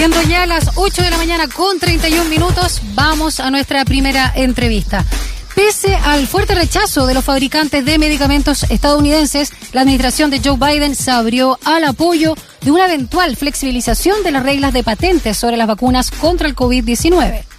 Siendo ya las 8 de la mañana con 31 minutos, vamos a nuestra primera entrevista. Pese al fuerte rechazo de los fabricantes de medicamentos estadounidenses, la administración de Joe Biden se abrió al apoyo de una eventual flexibilización de las reglas de patentes sobre las vacunas contra el COVID-19.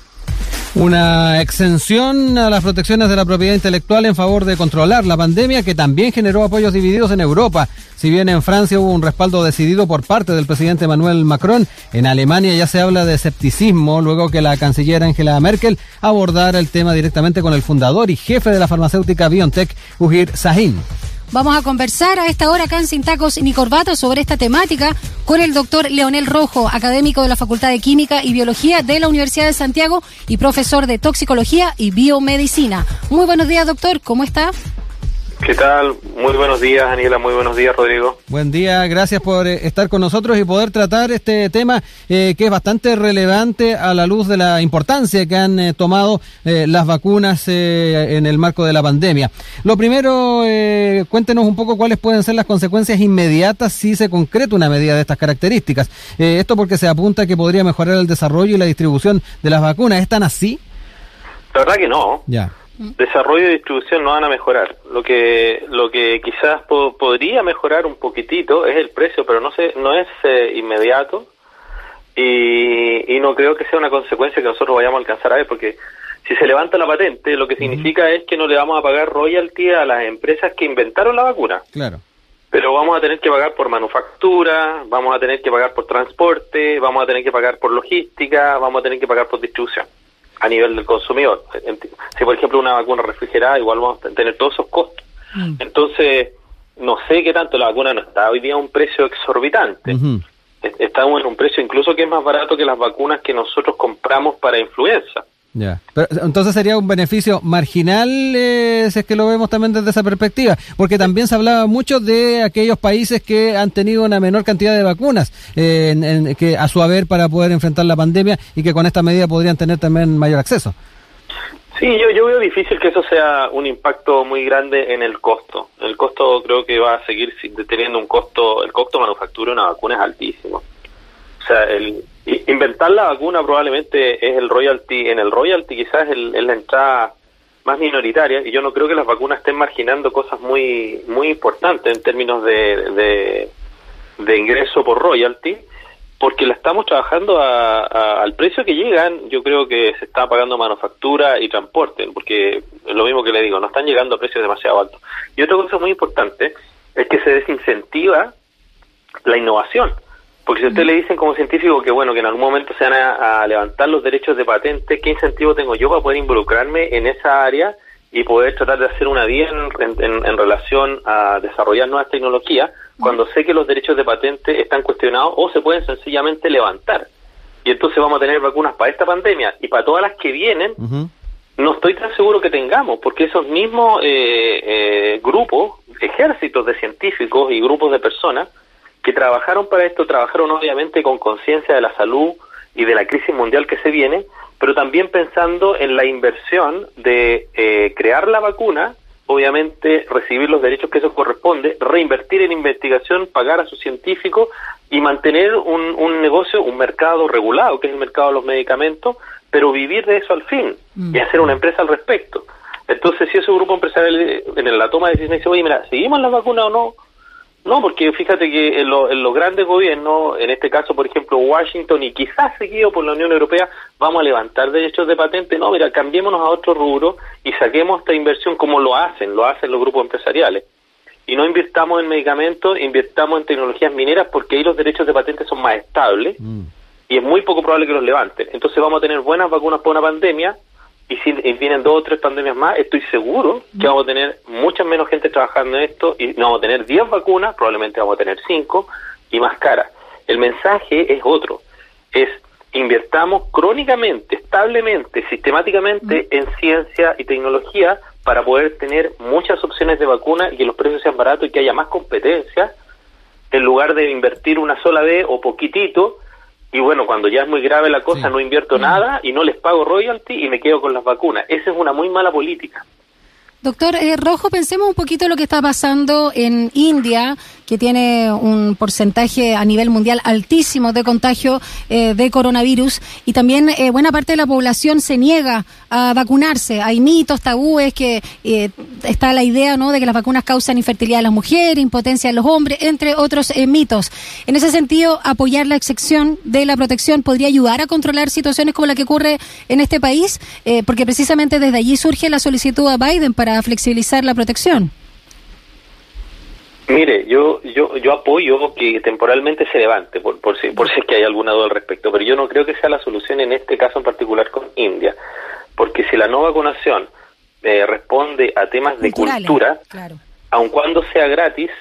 Una exención a las protecciones de la propiedad intelectual en favor de controlar la pandemia que también generó apoyos divididos en Europa. Si bien en Francia hubo un respaldo decidido por parte del presidente Emmanuel Macron, en Alemania ya se habla de escepticismo luego que la canciller Angela Merkel abordara el tema directamente con el fundador y jefe de la farmacéutica BioNTech, Ujir Sahin. Vamos a conversar a esta hora acá en Sin Tacos ni Corbatas sobre esta temática con el doctor Leonel Rojo, académico de la Facultad de Química y Biología de la Universidad de Santiago y profesor de Toxicología y Biomedicina. Muy buenos días, doctor. ¿Cómo está? ¿Qué tal? Muy buenos días, Daniela. Muy buenos días, Rodrigo. Buen día, gracias por eh, estar con nosotros y poder tratar este tema eh, que es bastante relevante a la luz de la importancia que han eh, tomado las vacunas en el marco de la pandemia. Lo primero, cuéntenos un poco cuáles pueden ser las consecuencias inmediatas si se concreta una medida de estas características. esto porque se apunta que podría mejorar el desarrollo y la distribución de las vacunas. ¿Es tan así? La verdad que no. Ya desarrollo y distribución no van a mejorar. Lo que lo que quizás podría mejorar un poquitito es el precio, pero no se, no es eh, inmediato y, y, no creo que sea una consecuencia que nosotros vayamos a alcanzar a ver, porque si se levanta la patente, lo que significa es que no le vamos a pagar royalty a las empresas que inventaron la vacuna. Claro. Pero vamos a tener que pagar por manufactura, vamos a tener que pagar por transporte, vamos a tener que pagar por logística, vamos a tener que pagar por distribución a nivel del consumidor. Si, por ejemplo, una vacuna refrigerada, igual vamos a tener todos esos costos. Mm. Entonces, no sé qué tanto la vacuna no está hoy día a un precio exorbitante. Estamos en un precio incluso que es más barato que las vacunas que nosotros compramos para influenza. Ya. entonces sería un beneficio marginal eh, si es que lo vemos también desde esa perspectiva, porque también se hablaba mucho de aquellos países que han tenido una menor cantidad de vacunas eh, que a su haber para poder enfrentar la pandemia y que con esta medida podrían tener también mayor acceso. Sí, yo, yo veo difícil que eso sea un impacto muy grande en el costo. El costo creo que va a seguir teniendo un costo, el costo de manufactura de una vacuna es altísimo. O sea, el, Inventar la vacuna probablemente es el royalty, en el royalty quizás es, la entrada más minoritaria y yo no creo que las vacunas estén marginando cosas muy muy importantes en términos de, de, ingreso por royalty porque la estamos trabajando al precio que llegan, yo creo que se está pagando manufactura y transporte, porque es lo mismo que le digo, no están llegando a precios demasiado altos. Y otra cosa muy importante es que se desincentiva la innovación. Porque si usted le dicen como científico que bueno que en algún momento se van a, levantar los derechos de patente, ¿qué incentivo tengo yo para poder involucrarme en esa área y poder tratar de hacer una bien en, relación a desarrollar nuevas tecnologías cuando sé que los derechos de patente están cuestionados o se pueden sencillamente levantar? Y entonces vamos a tener vacunas para esta pandemia y para todas las que vienen. No estoy tan seguro que tengamos, porque esos mismos eh, eh, grupos, ejércitos de científicos y grupos de personas, que trabajaron para esto, trabajaron obviamente con conciencia de la salud y de la crisis mundial que se viene, pero también pensando en la inversión de eh, crear la vacuna, obviamente recibir los derechos que eso corresponde, reinvertir en investigación, pagar a sus científicos y mantener un, un negocio, un mercado regulado, que es el mercado de los medicamentos, pero vivir de eso al fin y mm. hacer una empresa al respecto. Entonces, si ese grupo empresarial en la toma de decisiones dice, oye, mira, ¿seguimos la vacuna o no? No, porque fíjate que en, los grandes gobiernos, en este caso, por ejemplo, Washington y quizás seguido por la Unión Europea, vamos a levantar derechos de patente. No, mira, cambiémonos a otro rubro y saquemos esta inversión como lo hacen, lo hacen los grupos empresariales. Y no invirtamos en medicamentos, invirtamos en tecnologías mineras porque ahí los derechos de patente son más estables mm. y es muy poco probable que los levanten. Entonces vamos a tener buenas vacunas para una pandemia y si vienen dos o tres pandemias más, estoy seguro que vamos a tener mucha menos gente trabajando en esto y no vamos a tener 10 vacunas, probablemente vamos a tener 5 y más caras. El mensaje es otro, es invirtamos crónicamente, establemente, sistemáticamente en ciencia y tecnología para poder tener muchas opciones de vacuna y que los precios sean baratos y que haya más competencia, en lugar de invertir una sola vez o poquitito y bueno, cuando ya es muy grave la cosa, no invierto mm. nada y no les pago royalty y me quedo con las vacunas. Esa es una muy mala política. Doctor eh, Rojo, pensemos un poquito lo que está pasando en India, que tiene un porcentaje a nivel mundial altísimo de contagio eh, de coronavirus y también eh, buena parte de la población se niega a vacunarse. Hay mitos, tabúes, que eh, está la idea ¿no? de que las vacunas causan infertilidad a las mujeres, impotencia a los hombres, entre otros mitos. En ese sentido, apoyar la excepción de la protección podría ayudar a controlar situaciones como la que ocurre en este país, porque precisamente desde allí surge la solicitud a Biden para flexibilizar la protección. Mire, yo yo yo apoyo que temporalmente se levante, por, por, si, por si es que hay alguna duda al respecto, pero yo no creo que sea la solución en este caso en particular con India, porque si la no vacunación eh, responde a temas de cultura, aun cuando sea gratis,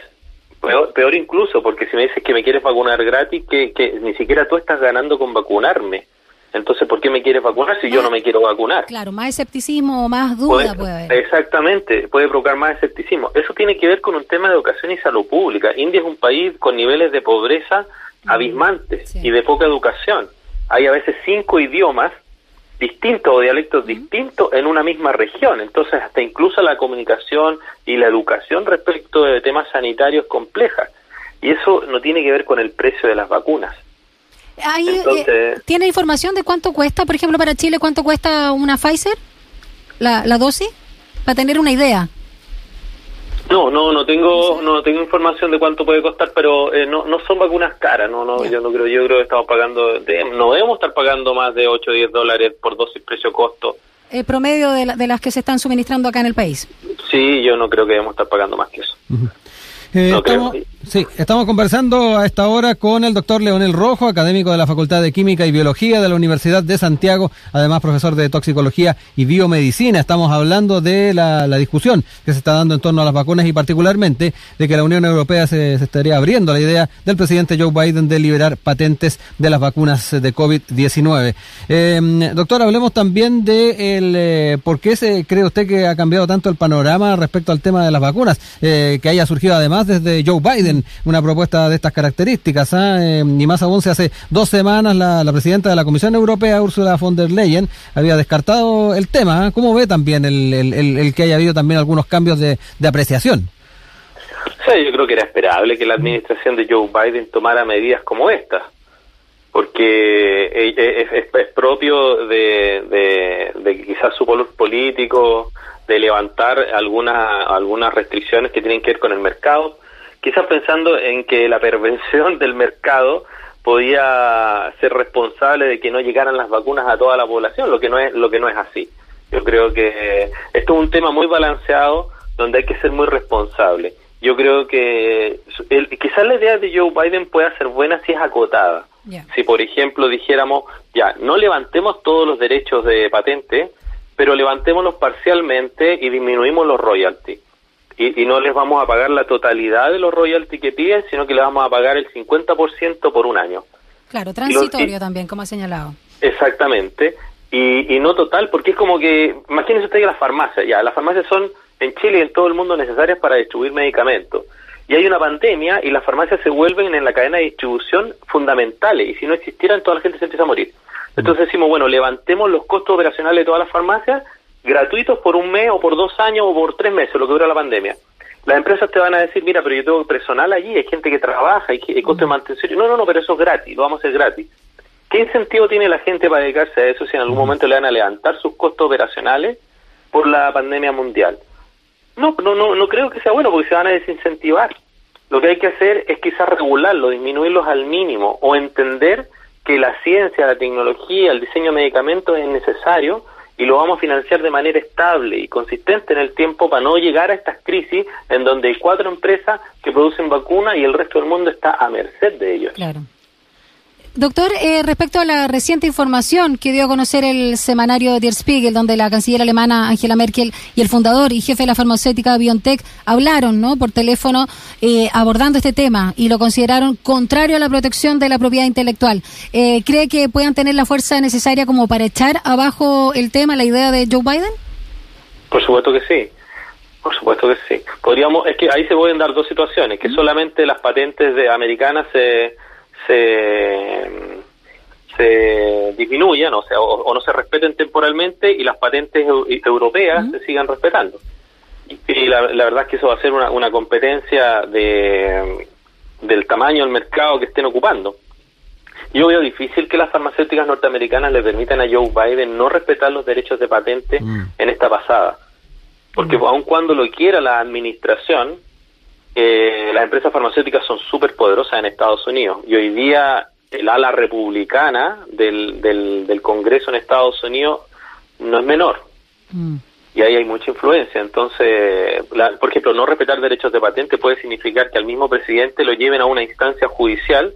peor, peor, incluso, porque si me dices que me quieres vacunar gratis, que, que ni siquiera tú estás ganando con vacunarme. Entonces, ¿por qué me quieres vacunar si yo no me quiero vacunar? Claro, más escepticismo o más duda puede, haber. Exactamente, puede provocar más escepticismo. Eso tiene que ver con un tema de educación y salud pública. India es un país con niveles de pobreza abismantes y de poca educación. Hay a veces cinco idiomas distintos o dialectos distintos en una misma región. Entonces, hasta incluso la comunicación y la educación respecto de temas sanitarios complejas. Y eso no tiene que ver con el precio de las vacunas. Eh, ¿Tiene información de cuánto cuesta, por ejemplo, para Chile, cuánto cuesta una Pfizer, la, la dosis? Para tener una idea. No, no, no tengo, no tengo información de cuánto puede costar, pero eh, no, no son vacunas caras, no, no, yo no creo, yo creo que estamos pagando, no debemos estar pagando más de 8 o 10 dólares por dosis precio-costo. ¿El promedio de, de, las que se están suministrando acá en el país? Sí, yo no creo que debemos estar pagando más que eso. Eh, estamos, sí, estamos conversando a esta hora con el doctor Leonel Rojo, académico de la Facultad de Química y Biología de la Universidad de Santiago, además profesor de toxicología y biomedicina. Estamos hablando de la, discusión que se está dando en torno a las vacunas y particularmente de que la Unión Europea se, estaría abriendo la idea del presidente Joe Biden de liberar patentes de las vacunas de COVID-19. Eh, doctor, hablemos también de eh, por qué se cree usted que ha cambiado tanto el panorama respecto al tema de las vacunas, eh, que haya surgido además desde Joe Biden una propuesta de estas características. ¿ah? Eh, y más aún, se hace dos semanas la, presidenta de la Comisión Europea, Ursula von der Leyen, había descartado el tema. ¿ah? ¿Cómo ve también el, que haya habido también algunos cambios de, apreciación? yo creo que era esperable que la administración de Joe Biden tomara medidas como esta, porque es, propio de, de, quizás su político de levantar algunas algunas restricciones que tienen que ver con el mercado, quizás pensando en que la pervención del mercado podía ser responsable de que no llegaran las vacunas a toda la población, lo que no es lo que no es así. Yo creo que esto es un tema muy balanceado donde hay que ser muy responsable. Yo creo que el, quizás la idea de Joe Biden pueda ser buena si es acotada. Si, por ejemplo, dijéramos, ya, no levantemos todos los derechos de patente, pero levantémonos parcialmente y disminuimos los royalties. Y, no les vamos a pagar la totalidad de los royalties que piden, sino que les vamos a pagar el 50% por un año. Claro, transitorio también, como ha señalado. Exactamente. Y, y no total, porque es como que, imagínense usted que las farmacias, ya, las farmacias son en Chile y en todo el mundo necesarias para distribuir medicamentos. Y hay una pandemia y las farmacias se vuelven en la cadena de distribución fundamentales. Y si no existieran, toda la gente se empieza a morir. Entonces decimos, bueno, levantemos los costos operacionales de todas las farmacias gratuitos por un mes o por dos años o por tres meses, lo que dura la pandemia. Las empresas te van a decir, mira, pero yo tengo personal allí, hay gente que trabaja, hay, hay costo de mantención. No, no, no, pero eso es gratis, lo vamos a hacer gratis. ¿Qué incentivo tiene la gente para dedicarse a eso si en algún momento le van a levantar sus costos operacionales por la pandemia mundial? No, no, no, no creo que sea bueno porque se van a desincentivar. Lo que hay que hacer es quizás regularlo, disminuirlos al mínimo o entender que la ciencia, la tecnología, el diseño de medicamentos es necesario y lo vamos a financiar de manera estable y consistente en el tiempo para no llegar a estas crisis en donde hay cuatro empresas que producen vacunas y el resto del mundo está a merced de ellos. Claro. Doctor, eh, respecto a la reciente información que dio a conocer el semanario Der Spiegel, donde la canciller alemana Angela Merkel y el fundador y jefe de la farmacéutica BioNTech hablaron ¿no? por teléfono eh, abordando este tema y lo consideraron contrario a la protección de la propiedad intelectual. Eh, ¿Cree que puedan tener la fuerza necesaria como para echar abajo el tema, la idea de Joe Biden? Por supuesto que sí. Por supuesto que sí. Podríamos, es que ahí se pueden dar dos situaciones, que solamente las patentes de americanas se se, se disminuyan o, sea, o, no se respeten temporalmente y las patentes europeas se sigan respetando. Y, la, verdad es que eso va a ser una, una competencia de, del tamaño del mercado que estén ocupando. Yo veo difícil que las farmacéuticas norteamericanas le permitan a Joe Biden no respetar los derechos de patente mm. en esta pasada. Porque mm. aun cuando lo quiera la administración, eh, las empresas farmacéuticas son súper poderosas en Estados Unidos. Y hoy día el ala republicana del, del, Congreso en Estados Unidos no es menor. Mm. Y ahí hay mucha influencia. Entonces, por ejemplo, no respetar derechos de patente puede significar que al mismo presidente lo lleven a una instancia judicial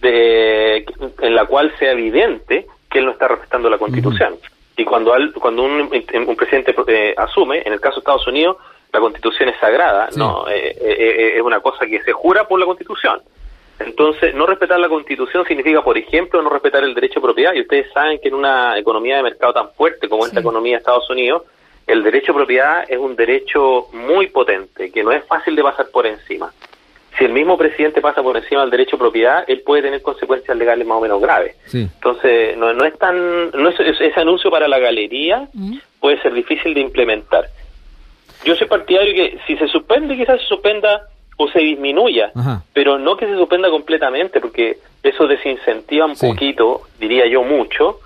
de, en la cual sea evidente que él no está respetando la Constitución. Y cuando, cuando un, un presidente eh, asume, en el caso de Estados Unidos, la Constitución es sagrada, no eh, eh, es una cosa que se jura por la Constitución. Entonces, no respetar la Constitución significa, por ejemplo, no respetar el derecho de propiedad. Y ustedes saben que en una economía de mercado tan fuerte como esta economía de Estados Unidos, el derecho de propiedad es un derecho muy potente, que no es fácil de pasar por encima si el mismo presidente pasa por encima del derecho de propiedad, él puede tener consecuencias legales más o menos graves. Entonces, no, no es tan, no es, ese anuncio para la galería mm. puede ser difícil de implementar. Yo soy partidario que si se suspende, quizás se suspenda o se disminuya, pero no que se suspenda completamente, porque eso desincentiva un poquito, diría yo mucho,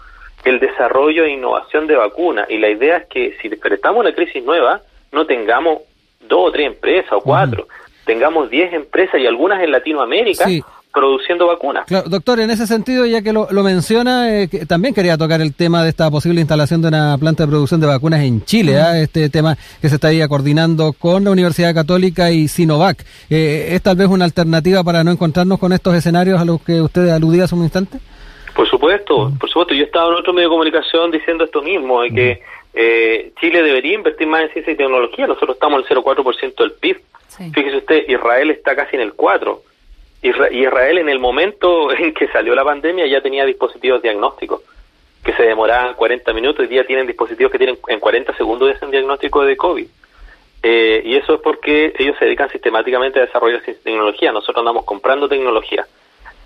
el desarrollo e innovación de vacunas. Y la idea es que si enfrentamos una crisis nueva, no tengamos dos o tres empresas o cuatro tengamos 10 empresas y algunas en Latinoamérica produciendo vacunas. doctor, en ese sentido, ya que lo, menciona, eh, también quería tocar el tema de esta posible instalación de una planta de producción de vacunas en Chile, ¿ah? este tema que se está ahí coordinando con la Universidad Católica y Sinovac. Eh, ¿Es tal vez una alternativa para no encontrarnos con estos escenarios a los que usted aludía hace un instante? Por supuesto, por supuesto. Yo estaba en otro medio de comunicación diciendo esto mismo, de que eh, Chile debería invertir más en ciencia y tecnología. Nosotros estamos en el 0,4% del PIB. Fíjese usted, Israel está casi en el 4%. Israel en el momento en que salió la pandemia ya tenía dispositivos diagnósticos que se demoraban 40 minutos y ya tienen dispositivos que tienen en 40 segundos un diagnóstico de COVID. Eh, y eso es porque ellos se dedican sistemáticamente a desarrollar tecnología. Nosotros andamos comprando tecnología.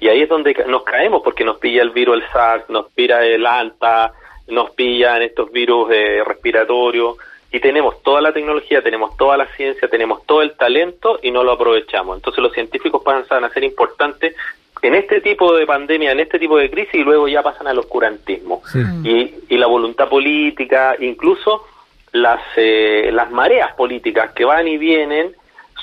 Y ahí es donde nos caemos porque nos pilla el virus, el SARS, nos pilla el ANTA, nos pillan estos virus eh, respiratorios y tenemos toda la tecnología, tenemos toda la ciencia, tenemos todo el talento y no lo aprovechamos. Entonces los científicos pasan a ser importantes en este tipo de pandemia, en este tipo de crisis y luego ya pasan al oscurantismo. Y, y la voluntad política, incluso las, eh, las mareas políticas que van y vienen,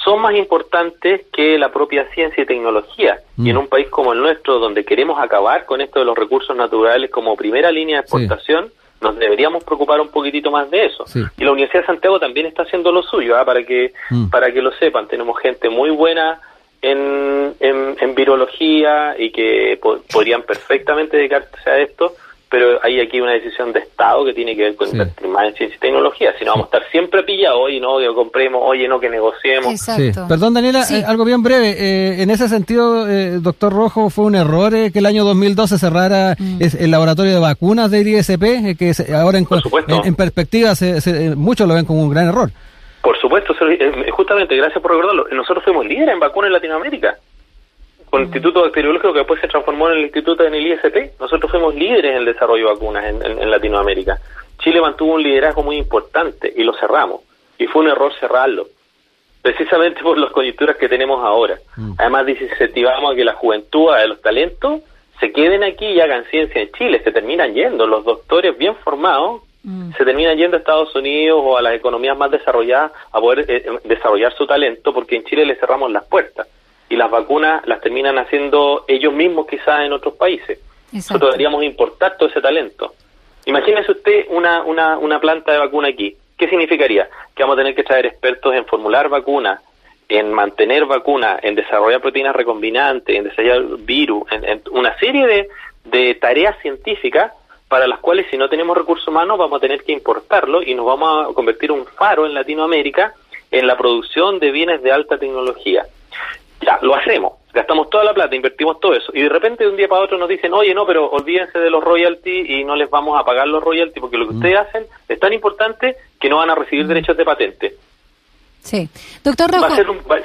son más importantes que la propia ciencia y tecnología. Y en mm. un país como el nuestro, donde queremos acabar con esto de los recursos naturales como primera línea de exportación, nos deberíamos preocupar un poquitito más de eso. Y la Universidad de Santiago también está haciendo lo suyo, ¿ah? para que mm. para que lo sepan. Tenemos gente muy buena en, en, virología y que podrían perfectamente dedicarse a esto pero hay aquí una decisión de Estado que tiene que ver con invertir más en ciencia y tecnología, si no vamos a estar siempre pillados, oye, no, que compremos, oye, no, que negociemos. Perdón, Daniela, eh, algo bien breve. Eh, en ese sentido, eh, doctor Rojo, fue un error que el año 2012 cerrara mm. el laboratorio de vacunas del ISP, que ahora en, en, perspectiva se, muchos lo ven como un gran error. Por supuesto, justamente, gracias por recordarlo. Nosotros fuimos líderes en vacunas en Latinoamérica con el Instituto Bacteriológico que después se transformó en el Instituto en el ISP. Nosotros fuimos líderes en el desarrollo de vacunas en, Latinoamérica. Chile mantuvo un liderazgo muy importante y lo cerramos. Y fue un error cerrarlo, precisamente por las coyunturas que tenemos ahora. Mm. Además, desincentivamos a que la juventud, a los talentos, se queden aquí y hagan ciencia en Chile. Se terminan yendo. Los doctores bien formados mm. se terminan yendo a Estados Unidos o a las economías más desarrolladas a poder eh, desarrollar su talento porque en Chile le cerramos las puertas y las vacunas las terminan haciendo ellos mismos quizás en otros países. Nosotros deberíamos importar todo ese talento. Imagínese usted una, una, una planta de vacuna aquí. ¿Qué significaría? Que vamos a tener que traer expertos en formular vacunas, en mantener vacunas, en desarrollar proteínas recombinantes, en desarrollar virus, en, una serie de, de tareas científicas para las cuales si no tenemos recursos humanos vamos a tener que importarlo y nos vamos a convertir un faro en Latinoamérica en la producción de bienes de alta tecnología ya, lo hacemos, gastamos toda la plata, invertimos todo eso, y de repente de un día para otro nos dicen, oye, no, pero olvídense de los royalties y no les vamos a pagar los royalties porque lo que mm. ustedes hacen es tan importante que no van a recibir mm. derechos de patente. Sí. Doctor Rojo.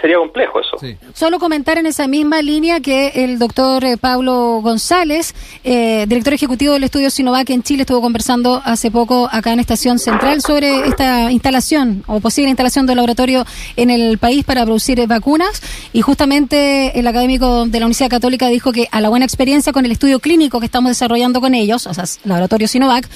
sería complejo eso. Solo comentar en esa misma línea que el doctor eh, Pablo González, eh, director ejecutivo del estudio Sinovac en Chile, estuvo conversando hace poco acá en Estación Central sobre esta instalación o posible instalación de laboratorio en el país para producir eh, vacunas. Y justamente el académico de la Universidad Católica dijo que a la buena experiencia con el estudio clínico que estamos desarrollando con ellos, o sea, laboratorio Sinovac,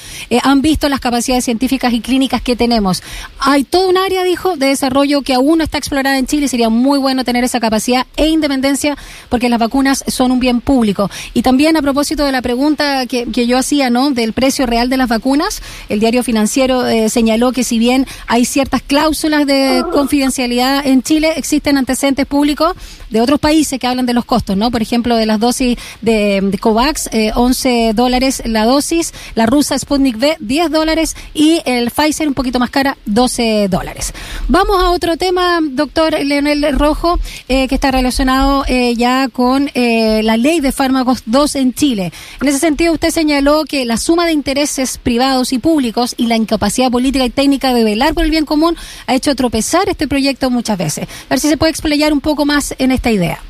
han visto las capacidades científicas y clínicas que tenemos. Hay todo un área, dijo, de desarrollo que aún no está explorada en Chile. Sería muy bueno tener esa capacidad e independencia porque las vacunas son un bien público. Y también a propósito de la pregunta que, yo hacía, ¿no? Del precio real de las vacunas, el diario financiero eh, señaló que si bien hay ciertas cláusulas de confidencialidad en Chile, existen antecedentes públicos de otros países que hablan de los costos, ¿no? Por ejemplo, de las dosis de, COVAX, 11 eh, dólares la dosis, la rusa Sputnik V, 10 dólares y el Pfizer un poquito más cara, 12 dólares. Vamos a otro tema, doctor Leonel Rojo, eh, que está relacionado eh, ya con la ley de fármacos 2 en Chile. En ese sentido, usted señaló que la suma de intereses privados y públicos y la incapacidad política y técnica de velar por el bien común ha hecho tropezar este proyecto muchas veces. A ver si se puede explayar un poco más en esta idea?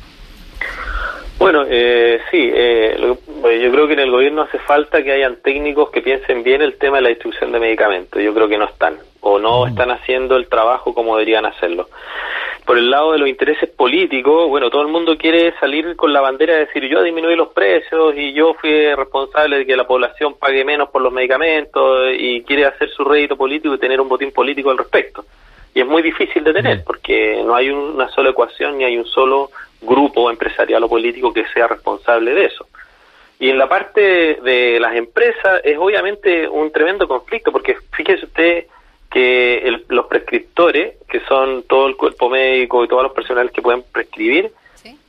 Bueno, eh, sí, eh, yo creo que en el gobierno hace falta que hayan técnicos que piensen bien el tema de la distribución de medicamentos. Yo creo que no están, o no mm. están haciendo el trabajo como deberían hacerlo. Por el lado de los intereses políticos, bueno, todo el mundo quiere salir con la bandera de decir yo disminuí los precios y yo fui responsable de que la población pague menos por los medicamentos y quiere hacer su rédito político y tener un botín político al respecto y es muy difícil de tener porque no hay una sola ecuación ni hay un solo grupo empresarial o político que sea responsable de eso. Y en la parte de las empresas es obviamente un tremendo conflicto porque fíjese usted que los prescriptores, que son todo el cuerpo médico y todos los personales que pueden prescribir,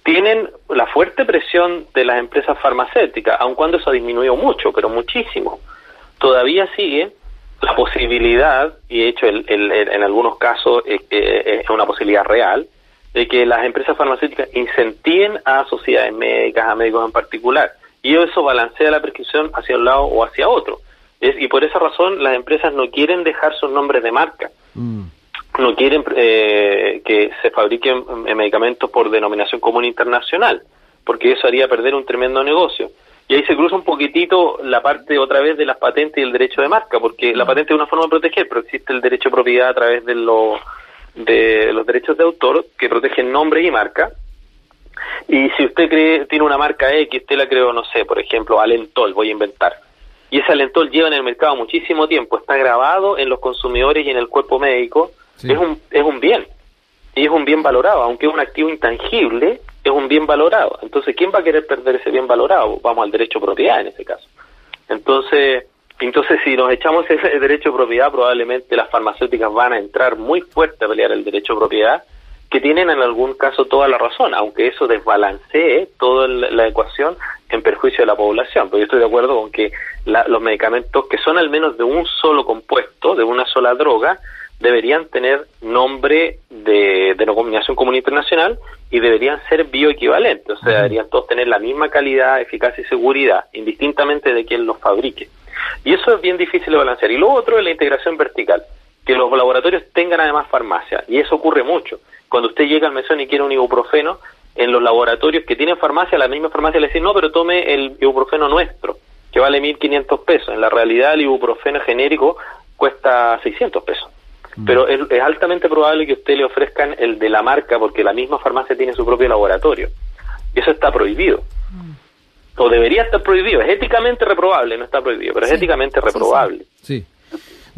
tienen la fuerte presión de las empresas farmacéuticas, aun cuando eso ha disminuido mucho, pero muchísimo. Todavía sigue la posibilidad, y de hecho en algunos casos es una posibilidad real, de que las empresas farmacéuticas incentiven a sociedades médicas, a médicos en particular, y eso balancea la prescripción hacia un lado o hacia otro. y por esa razón las empresas no quieren dejar sus nombres de marca, mm. no quieren eh, que se fabriquen medicamentos por denominación común internacional, porque eso haría perder un tremendo negocio. Y ahí se cruza un poquitito la parte otra vez de las patentes y el derecho de marca, porque la patente es una forma de proteger, pero existe el derecho de propiedad a través de, de los derechos de autor que protegen nombre y marca. Y si usted cree, tiene una marca X, usted la creó, no sé, por ejemplo, Alentol, voy a inventar. Y ese Alentol lleva en el mercado muchísimo tiempo, está grabado en los consumidores y en el cuerpo médico, es, un, es un bien. Y es un bien valorado, aunque es un activo intangible, es un bien valorado. Entonces, ¿quién va a querer perder ese bien valorado? Vamos al derecho de propiedad en ese caso. Entonces, entonces si nos echamos ese derecho de propiedad, probablemente las farmacéuticas van a entrar muy fuerte a pelear el derecho de propiedad, que tienen en algún caso toda la razón, aunque eso desbalancee toda la ecuación en perjuicio de la población. Pero yo estoy de acuerdo con que los medicamentos que son al menos de un solo compuesto, de una sola droga, deberían tener nombre de denominación común internacional y deberían ser bioequivalentes, o sea, deberían todos tener la misma calidad, eficacia y seguridad, indistintamente de quién los fabrique. Y eso es bien difícil de balancear. Y lo otro es la integración vertical, que los laboratorios tengan además farmacia, y eso ocurre mucho. Cuando usted llega al mesón y quiere un ibuprofeno, en los laboratorios que tienen farmacia, la misma farmacia le dice, no, pero tome el ibuprofeno nuestro, que vale 1.500 pesos. En la realidad el ibuprofeno genérico cuesta 600 pesos. Mm. Pero es, altamente probable que usted le ofrezcan el de la marca porque la misma farmacia tiene su propio laboratorio. Y eso está prohibido. O debería estar prohibido. Es éticamente reprobable, no está prohibido, pero es éticamente reprobable. sí.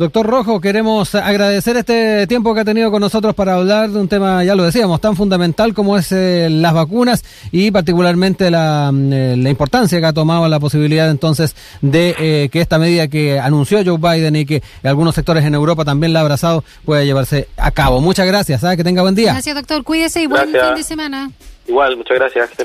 Doctor Rojo, queremos agradecer este tiempo que ha tenido con nosotros para hablar de un tema, ya lo decíamos, tan fundamental como es eh, las vacunas y particularmente la, mm, eh, la, importancia que ha tomado la posibilidad entonces de eh, que esta medida que anunció Joe Biden y que algunos sectores en Europa también la ha abrazado pueda llevarse a cabo. Muchas gracias, que tenga buen día. Gracias, doctor. Cuídese y buen fin de semana. Igual, muchas gracias. Que